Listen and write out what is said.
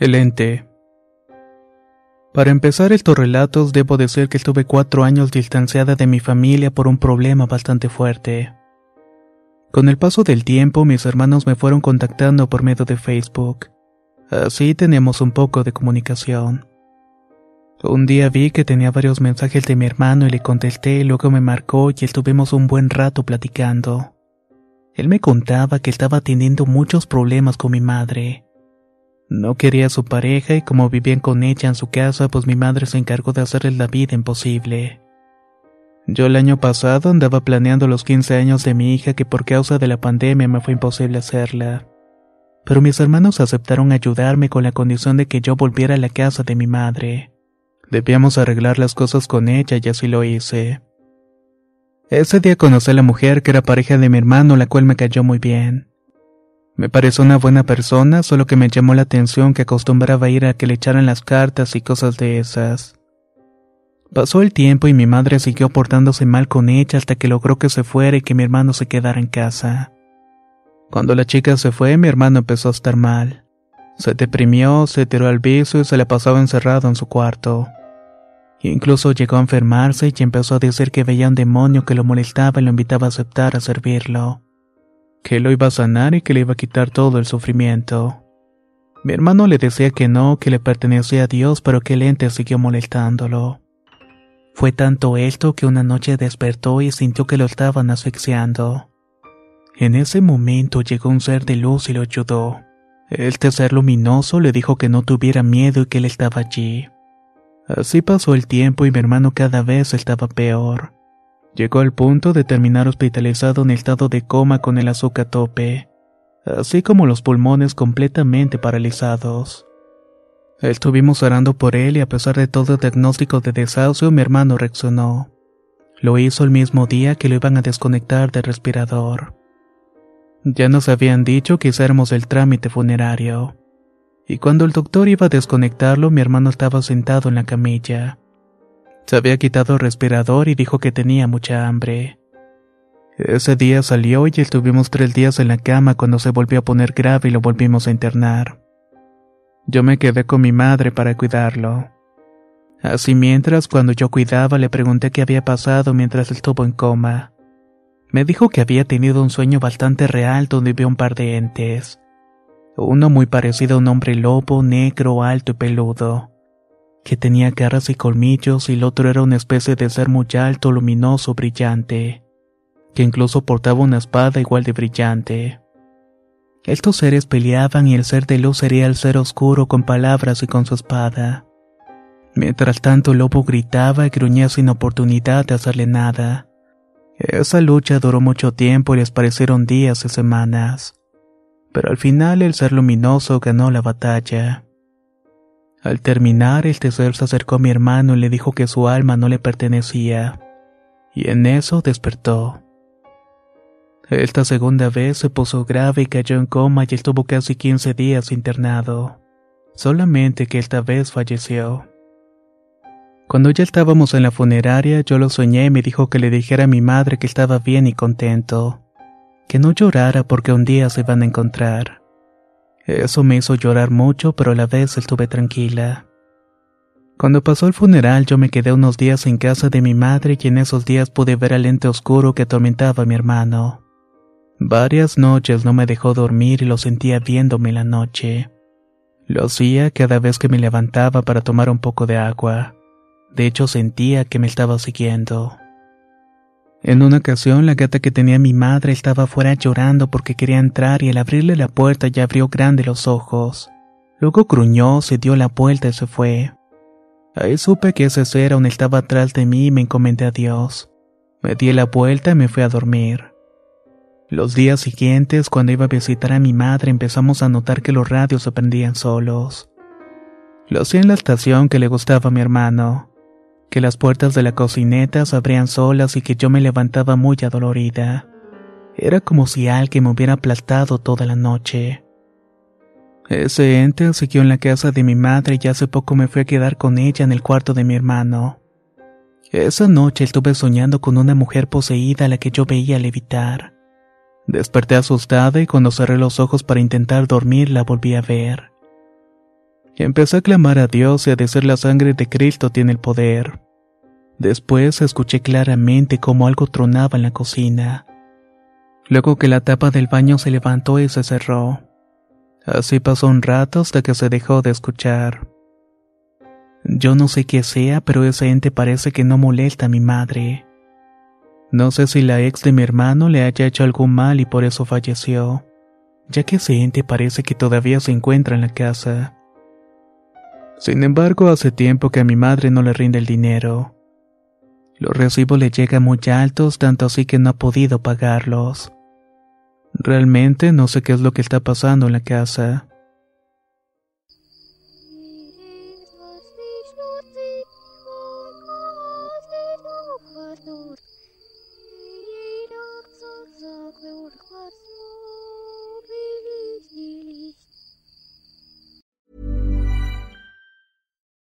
El ente. Para empezar estos relatos debo decir que estuve cuatro años distanciada de mi familia por un problema bastante fuerte. Con el paso del tiempo mis hermanos me fueron contactando por medio de Facebook. Así tenemos un poco de comunicación. Un día vi que tenía varios mensajes de mi hermano y le contesté, luego me marcó y estuvimos un buen rato platicando. Él me contaba que estaba teniendo muchos problemas con mi madre. No quería a su pareja y como vivían con ella en su casa, pues mi madre se encargó de hacerle la vida imposible. Yo el año pasado andaba planeando los 15 años de mi hija que por causa de la pandemia me fue imposible hacerla. Pero mis hermanos aceptaron ayudarme con la condición de que yo volviera a la casa de mi madre. Debíamos arreglar las cosas con ella y así lo hice. Ese día conocí a la mujer que era pareja de mi hermano, la cual me cayó muy bien. Me pareció una buena persona, solo que me llamó la atención que acostumbraba ir a que le echaran las cartas y cosas de esas. Pasó el tiempo y mi madre siguió portándose mal con ella hasta que logró que se fuera y que mi hermano se quedara en casa. Cuando la chica se fue, mi hermano empezó a estar mal. Se deprimió, se tiró al vicio y se le pasaba encerrado en su cuarto. Incluso llegó a enfermarse y empezó a decir que veía un demonio que lo molestaba y lo invitaba a aceptar a servirlo. Que lo iba a sanar y que le iba a quitar todo el sufrimiento. Mi hermano le decía que no, que le pertenecía a Dios, pero que el ente siguió molestándolo. Fue tanto esto que una noche despertó y sintió que lo estaban asfixiando. En ese momento llegó un ser de luz y lo ayudó. Este ser luminoso le dijo que no tuviera miedo y que él estaba allí. Así pasó el tiempo y mi hermano cada vez estaba peor. Llegó al punto de terminar hospitalizado en estado de coma con el azúcar tope, así como los pulmones completamente paralizados. Estuvimos orando por él y a pesar de todo el diagnóstico de desahucio, mi hermano reaccionó. Lo hizo el mismo día que lo iban a desconectar del respirador. Ya nos habían dicho que hiciéramos el trámite funerario y cuando el doctor iba a desconectarlo mi hermano estaba sentado en la camilla. Se había quitado el respirador y dijo que tenía mucha hambre. Ese día salió y estuvimos tres días en la cama cuando se volvió a poner grave y lo volvimos a internar. Yo me quedé con mi madre para cuidarlo. Así mientras, cuando yo cuidaba, le pregunté qué había pasado mientras estuvo en coma. Me dijo que había tenido un sueño bastante real donde vio un par de entes uno muy parecido a un hombre lobo, negro, alto y peludo, que tenía garras y colmillos, y el otro era una especie de ser muy alto, luminoso, brillante, que incluso portaba una espada igual de brillante. Estos seres peleaban y el ser de luz sería el ser oscuro con palabras y con su espada. Mientras tanto el lobo gritaba y gruñía sin oportunidad de hacerle nada. Esa lucha duró mucho tiempo y les parecieron días y semanas pero al final el ser luminoso ganó la batalla. Al terminar, el ser se acercó a mi hermano y le dijo que su alma no le pertenecía, y en eso despertó. Esta segunda vez se puso grave y cayó en coma y estuvo casi 15 días internado, solamente que esta vez falleció. Cuando ya estábamos en la funeraria, yo lo soñé y me dijo que le dijera a mi madre que estaba bien y contento que no llorara porque un día se iban a encontrar. Eso me hizo llorar mucho, pero a la vez estuve tranquila. Cuando pasó el funeral yo me quedé unos días en casa de mi madre y en esos días pude ver al ente oscuro que atormentaba a mi hermano. Varias noches no me dejó dormir y lo sentía viéndome la noche. Lo hacía cada vez que me levantaba para tomar un poco de agua. De hecho sentía que me estaba siguiendo. En una ocasión la gata que tenía mi madre estaba afuera llorando porque quería entrar y al abrirle la puerta ya abrió grande los ojos. Luego gruñó, se dio la vuelta y se fue. Ahí supe que ese ser aún estaba atrás de mí y me encomendé a Dios. Me di la vuelta y me fui a dormir. Los días siguientes, cuando iba a visitar a mi madre, empezamos a notar que los radios se prendían solos. Lo hacía en la estación que le gustaba a mi hermano que las puertas de la cocineta se abrían solas y que yo me levantaba muy adolorida. Era como si alguien me hubiera aplastado toda la noche. Ese ente siguió en la casa de mi madre y hace poco me fui a quedar con ella en el cuarto de mi hermano. Esa noche estuve soñando con una mujer poseída a la que yo veía levitar. Desperté asustada y cuando cerré los ojos para intentar dormir la volví a ver. Empecé a clamar a Dios y a decir la sangre de Cristo tiene el poder. Después escuché claramente cómo algo tronaba en la cocina. Luego que la tapa del baño se levantó y se cerró. Así pasó un rato hasta que se dejó de escuchar. Yo no sé qué sea, pero ese ente parece que no molesta a mi madre. No sé si la ex de mi hermano le haya hecho algún mal y por eso falleció, ya que ese ente parece que todavía se encuentra en la casa. Sin embargo, hace tiempo que a mi madre no le rinde el dinero. Los recibos le llegan muy altos, tanto así que no ha podido pagarlos. Realmente no sé qué es lo que está pasando en la casa.